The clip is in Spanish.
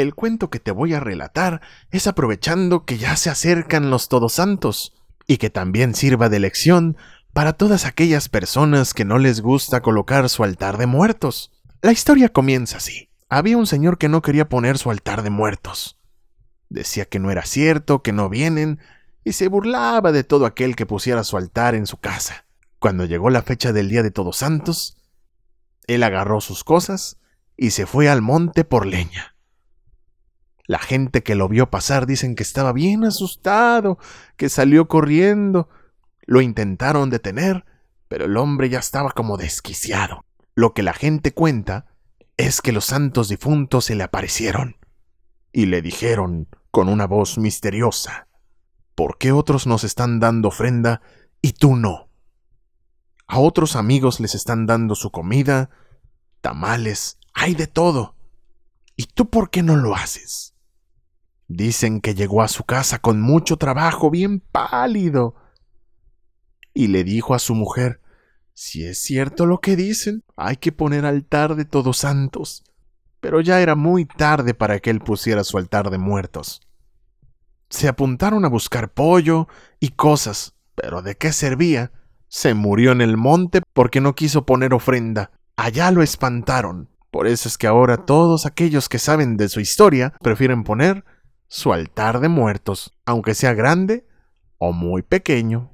El cuento que te voy a relatar es aprovechando que ya se acercan los Todos Santos, y que también sirva de lección para todas aquellas personas que no les gusta colocar su altar de muertos. La historia comienza así. Había un señor que no quería poner su altar de muertos. Decía que no era cierto, que no vienen, y se burlaba de todo aquel que pusiera su altar en su casa. Cuando llegó la fecha del Día de Todos Santos, él agarró sus cosas y se fue al monte por leña. La gente que lo vio pasar dicen que estaba bien asustado, que salió corriendo. Lo intentaron detener, pero el hombre ya estaba como desquiciado. Lo que la gente cuenta es que los santos difuntos se le aparecieron y le dijeron con una voz misteriosa, ¿por qué otros nos están dando ofrenda y tú no? A otros amigos les están dando su comida, tamales, hay de todo. ¿Y tú por qué no lo haces? Dicen que llegó a su casa con mucho trabajo, bien pálido, y le dijo a su mujer, si es cierto lo que dicen, hay que poner altar de todos santos. Pero ya era muy tarde para que él pusiera su altar de muertos. Se apuntaron a buscar pollo y cosas, pero ¿de qué servía? Se murió en el monte porque no quiso poner ofrenda. Allá lo espantaron. Por eso es que ahora todos aquellos que saben de su historia prefieren poner su altar de muertos, aunque sea grande o muy pequeño.